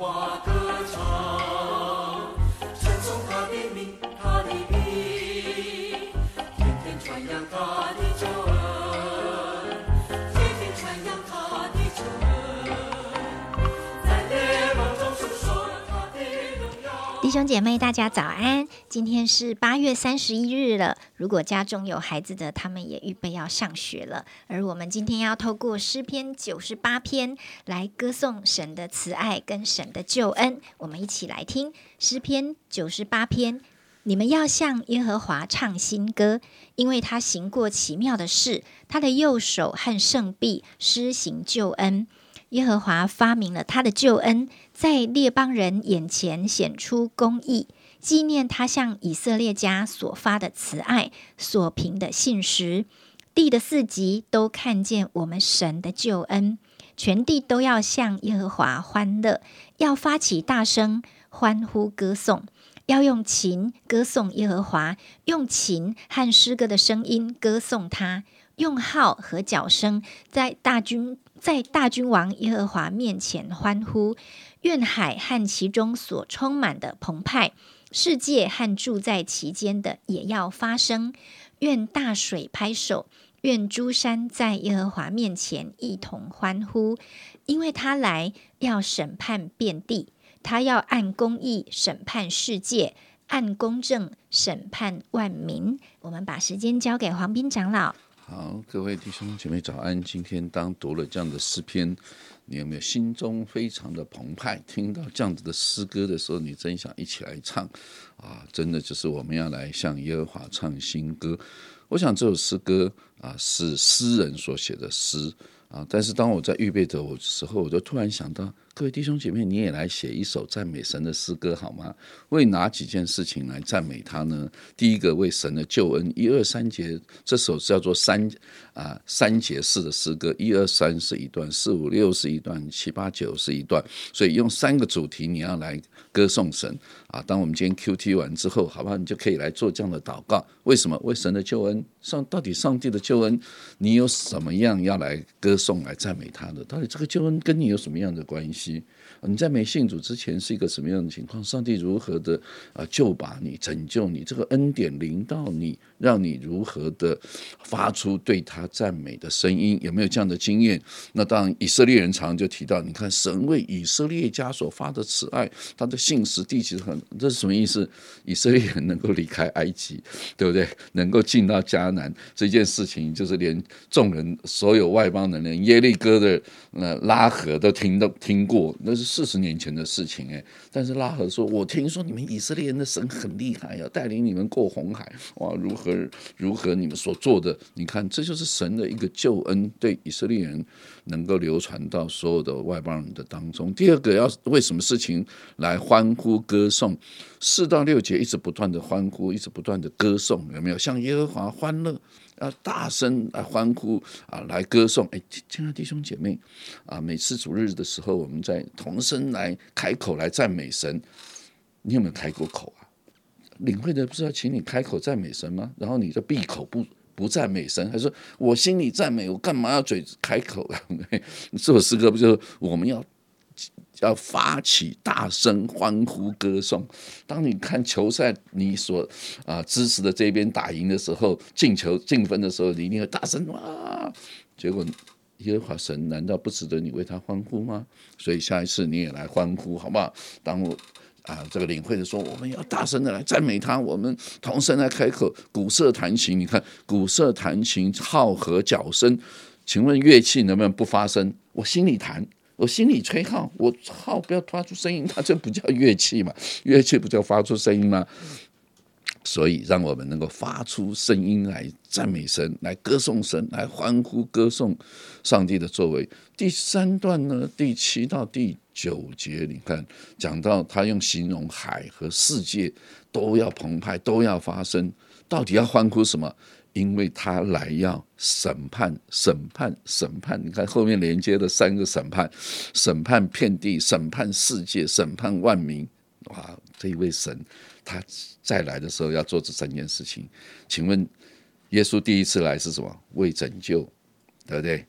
花歌。弟兄姐妹，大家早安！今天是八月三十一日了。如果家中有孩子的，他们也预备要上学了。而我们今天要透过诗篇九十八篇来歌颂神的慈爱跟神的救恩。我们一起来听诗篇九十八篇。你们要向耶和华唱新歌，因为他行过奇妙的事，他的右手和圣臂施行救恩。耶和华发明了他的救恩，在列邦人眼前显出公义，纪念他向以色列家所发的慈爱，所凭的信实。地的四极都看见我们神的救恩，全地都要向耶和华欢乐，要发起大声欢呼歌颂，要用琴歌颂耶和华，用琴和诗歌的声音歌颂他，用号和角声在大军在大君王耶和华面前欢呼，愿海和其中所充满的澎湃，世界和住在其间的也要发声，愿大水拍手，愿诸山在耶和华面前一同欢呼，因为他来要审判遍地，他要按公义审判世界，按公正审判万民。我们把时间交给黄斌长老。好，各位弟兄姐妹早安。今天当读了这样的诗篇，你有没有心中非常的澎湃？听到这样子的诗歌的时候，你真想一起来唱啊！真的就是我们要来向耶和华唱新歌。我想这首诗歌啊是诗人所写的诗啊，但是当我在预备的我时候，我就突然想到，各位弟兄姐妹，你也来写一首赞美神的诗歌好吗？为哪几件事情来赞美他呢？第一个为神的救恩，一二三节，这首叫做三啊三节式的诗歌，一二三是一段，四五六是一段，七八九是一段，所以用三个主题你要来歌颂神啊。当我们今天 Q T 完之后，好不好？你就可以来做这样的祷告。为什么？为神的救恩，上到底上帝的救恩，你有什么样要来歌颂、来赞美他的？到底这个救恩跟你有什么样的关系？你在没信主之前是一个什么样的情况？上帝如何的啊救拔你、拯救你？这个恩典临到你，让你如何的发出对他赞美的声音？有没有这样的经验？那当然，以色列人常常就提到，你看神为以色列家所发的慈爱，他的信实地其实很，这是什么意思？以色列人能够离开埃及，对不对？能够进到迦南这件事情，就是连众人所有外邦人，连耶利哥的呃拉合都听都听过，那是四十年前的事情哎。但是拉合说：“我听说你们以色列人的神很厉害，要带领你们过红海，哇，如何如何你们所做的？你看，这就是神的一个救恩，对以色列人能够流传到所有的外邦人的当中。第二个，要为什么事情来欢呼歌颂？四到六节一直不断的欢呼，一直不断的歌颂，有没有？向耶和华欢乐，要大声来欢呼啊，来歌颂。哎，亲爱的弟兄姐妹啊，每次主日的时候，我们在同声来开口来赞美神。你有没有开过口啊？领会的不是要请你开口赞美神吗？然后你就闭口不不赞美神，还说我心里赞美，我干嘛要嘴开口啊？这首诗歌不就是我们要要发起大声欢呼歌颂？当你看球赛，你所啊支持的这边打赢的时候，进球进分的时候，你一定会大声哇！结果耶和华神难道不值得你为他欢呼吗？所以下一次你也来欢呼好不好？当我。啊，这个领会的说，我们要大声的来赞美他，我们同声来开口，鼓瑟弹琴。你看，鼓瑟弹琴，号和角声。请问乐器能不能不发声？我心里弹，我心里吹号，我号不要发出声音，它这不叫乐器嘛？乐器不叫发出声音吗？所以，让我们能够发出声音来赞美神，来歌颂神，来欢呼歌颂上帝的作为。第三段呢，第七到第九节，你看讲到他用形容海和世界都要澎湃，都要发生。到底要欢呼什么？因为他来要审判，审判，审判。你看后面连接的三个审判：审判遍地，审判世界，审判万民。哇，这一位神，他再来的时候要做这三件事情。请问，耶稣第一次来是什么？为拯救，对不对？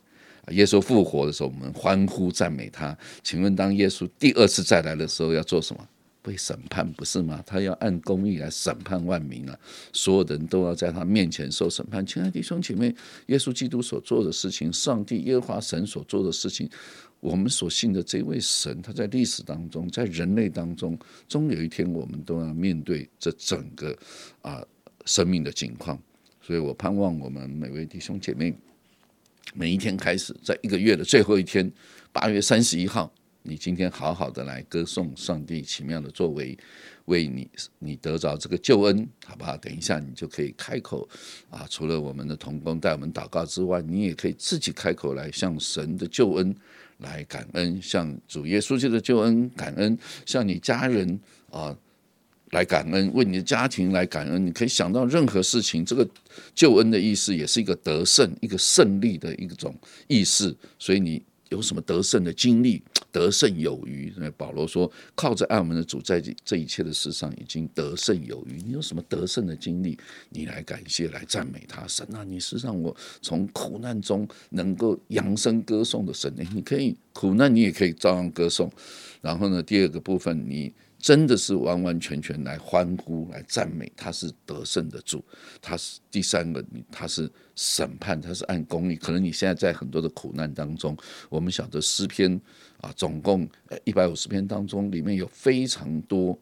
耶稣复活的时候，我们欢呼赞美他。请问，当耶稣第二次再来的时候，要做什么？被审判不是吗？他要按公义来审判万民啊！所有的人都要在他面前受审判。亲爱的弟兄姐妹，耶稣基督所做的事情，上帝耶和华神所做的事情，我们所信的这位神，他在历史当中，在人类当中，终有一天我们都要面对这整个啊生命的境况。所以我盼望我们每位弟兄姐妹，每一天开始，在一个月的最后一天，八月三十一号。你今天好好的来歌颂上帝奇妙的作为，为你你得着这个救恩，好不好？等一下你就可以开口啊！除了我们的同工带我们祷告之外，你也可以自己开口来向神的救恩来感恩，向主耶稣基督的救恩感恩，向你家人啊来感恩，为你的家庭来感恩。你可以想到任何事情，这个救恩的意思也是一个得胜、一个胜利的一种意思，所以你。有什么得胜的经历？得胜有余。那保罗说：“靠着爱我们的主，在这一切的事上已经得胜有余。”你有什么得胜的经历？你来感谢，来赞美他。神啊，你是让我从苦难中能够扬声歌颂的神。你可以苦难，你也可以照样歌颂。然后呢，第二个部分，你。真的是完完全全来欢呼、来赞美，他是得胜的主，他是第三个，他是审判，他是按公义。可能你现在在很多的苦难当中，我们晓得诗篇啊，总共一百五十篇当中，里面有非常多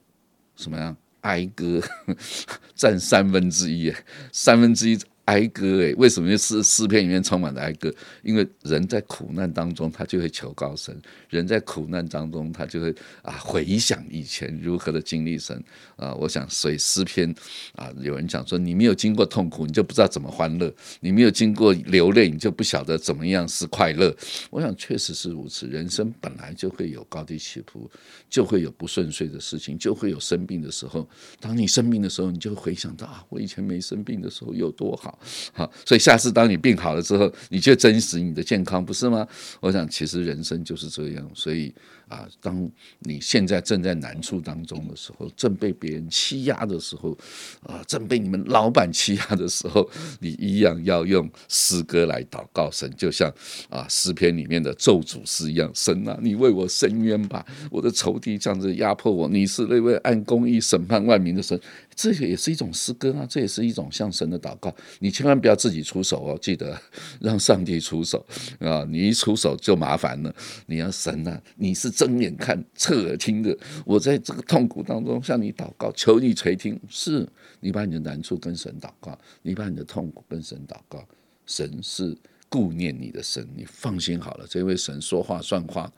什么样哀歌，占三分之一，三分之一。哀歌哎，为什么诗诗篇里面充满了哀歌？因为人在苦难当中，他就会求高神；人在苦难当中，他就会啊回想以前如何的经历神啊。我想，所以诗篇啊，有人讲说，你没有经过痛苦，你就不知道怎么欢乐；你没有经过流泪，你就不晓得怎么样是快乐。我想，确实是如此。人生本来就会有高低起伏，就会有不顺遂的事情，就会有生病的时候。当你生病的时候，你就会回想到啊，我以前没生病的时候有多好。好，所以下次当你病好了之后，你就珍惜你的健康，不是吗？我想，其实人生就是这样。所以啊，当你现在正在难处当中的时候，正被别人欺压的时候，啊，正被你们老板欺压的时候，你一样要用诗歌来祷告神，就像啊诗篇里面的咒诅诗一样。神啊，你为我伸冤吧！我的仇敌这样子压迫我，你是那位按公义审判万民的神。这个也是一种诗歌啊，这也是一种向神的祷告。你千万不要自己出手哦，记得让上帝出手啊！你一出手就麻烦了。你要神啊，你是睁眼看、侧耳听的。我在这个痛苦当中向你祷告，求你垂听。是你把你的难处跟神祷告，你把你的痛苦跟神祷告，神是顾念你的神，你放心好了，这位神说话算话。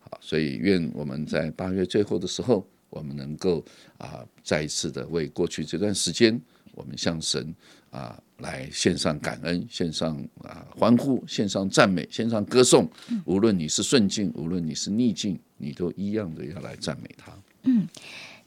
好，所以愿我们在八月最后的时候。我们能够啊，再一次的为过去这段时间，我们向神啊来献上感恩，献上啊欢呼，献上赞美，献上歌颂。无论你是顺境，无论你是逆境，你都一样的要来赞美他。嗯，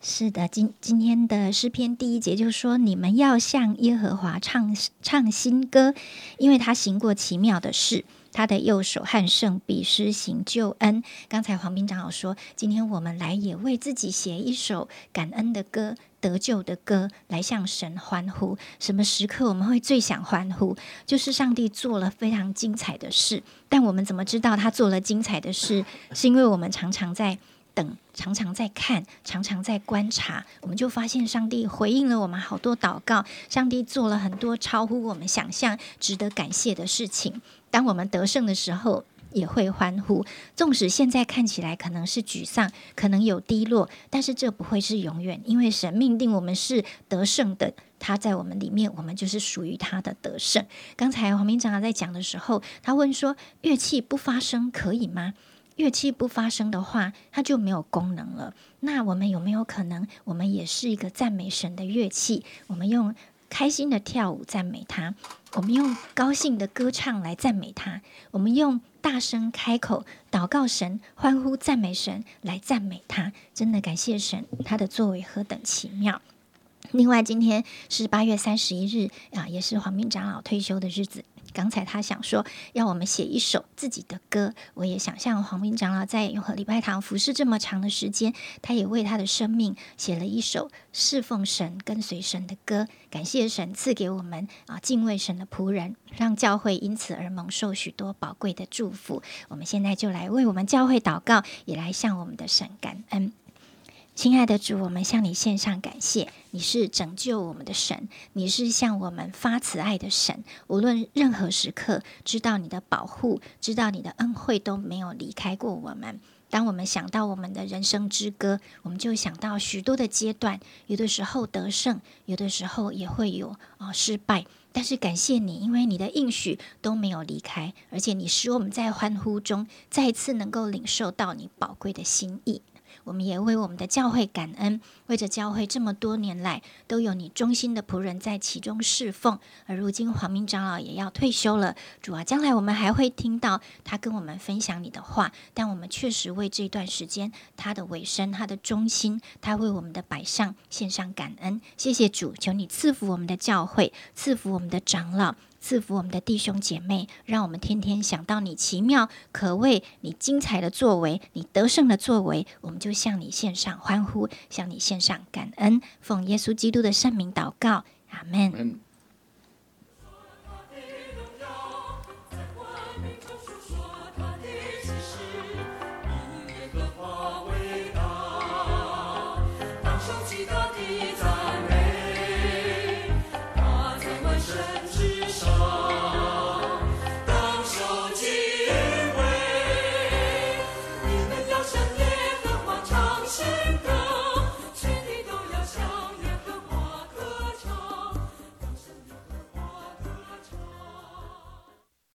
是的，今今天的诗篇第一节就说：你们要向耶和华唱唱新歌，因为他行过奇妙的事。他的右手和圣笔施行救恩。刚才黄斌长老说，今天我们来也为自己写一首感恩的歌、得救的歌，来向神欢呼。什么时刻我们会最想欢呼？就是上帝做了非常精彩的事。但我们怎么知道他做了精彩的事？是因为我们常常在。等常常在看，常常在观察，我们就发现上帝回应了我们好多祷告，上帝做了很多超乎我们想象、值得感谢的事情。当我们得胜的时候，也会欢呼。纵使现在看起来可能是沮丧，可能有低落，但是这不会是永远，因为神命定我们是得胜的。他在我们里面，我们就是属于他的得胜。刚才黄明长在讲的时候，他问说：乐器不发声可以吗？乐器不发声的话，它就没有功能了。那我们有没有可能，我们也是一个赞美神的乐器？我们用开心的跳舞赞美他，我们用高兴的歌唱来赞美他，我们用大声开口祷告神、欢呼赞美神来赞美他。真的感谢神，他的作为何等奇妙！另外，今天是八月三十一日啊，也是黄明长老退休的日子。刚才他想说要我们写一首自己的歌，我也想象黄明长老在永和礼拜堂服侍这么长的时间，他也为他的生命写了一首侍奉神、跟随神的歌。感谢神赐给我们啊敬畏神的仆人，让教会因此而蒙受许多宝贵的祝福。我们现在就来为我们教会祷告，也来向我们的神感恩。亲爱的主，我们向你献上感谢。你是拯救我们的神，你是向我们发慈爱的神。无论任何时刻，知道你的保护，知道你的恩惠都没有离开过我们。当我们想到我们的人生之歌，我们就想到许多的阶段，有的时候得胜，有的时候也会有啊失败。但是感谢你，因为你的应许都没有离开，而且你使我们在欢呼中再一次能够领受到你宝贵的心意。我们也为我们的教会感恩，为着教会这么多年来都有你忠心的仆人在其中侍奉，而如今黄明长老也要退休了。主啊，将来我们还会听到他跟我们分享你的话，但我们确实为这段时间他的尾声、他的忠心，他为我们的摆上献上感恩。谢谢主，求你赐福我们的教会，赐福我们的长老。赐福我们的弟兄姐妹，让我们天天想到你奇妙、可畏、你精彩的作为，你得胜的作为，我们就向你献上欢呼，向你献上感恩，奉耶稣基督的圣名祷告，阿门。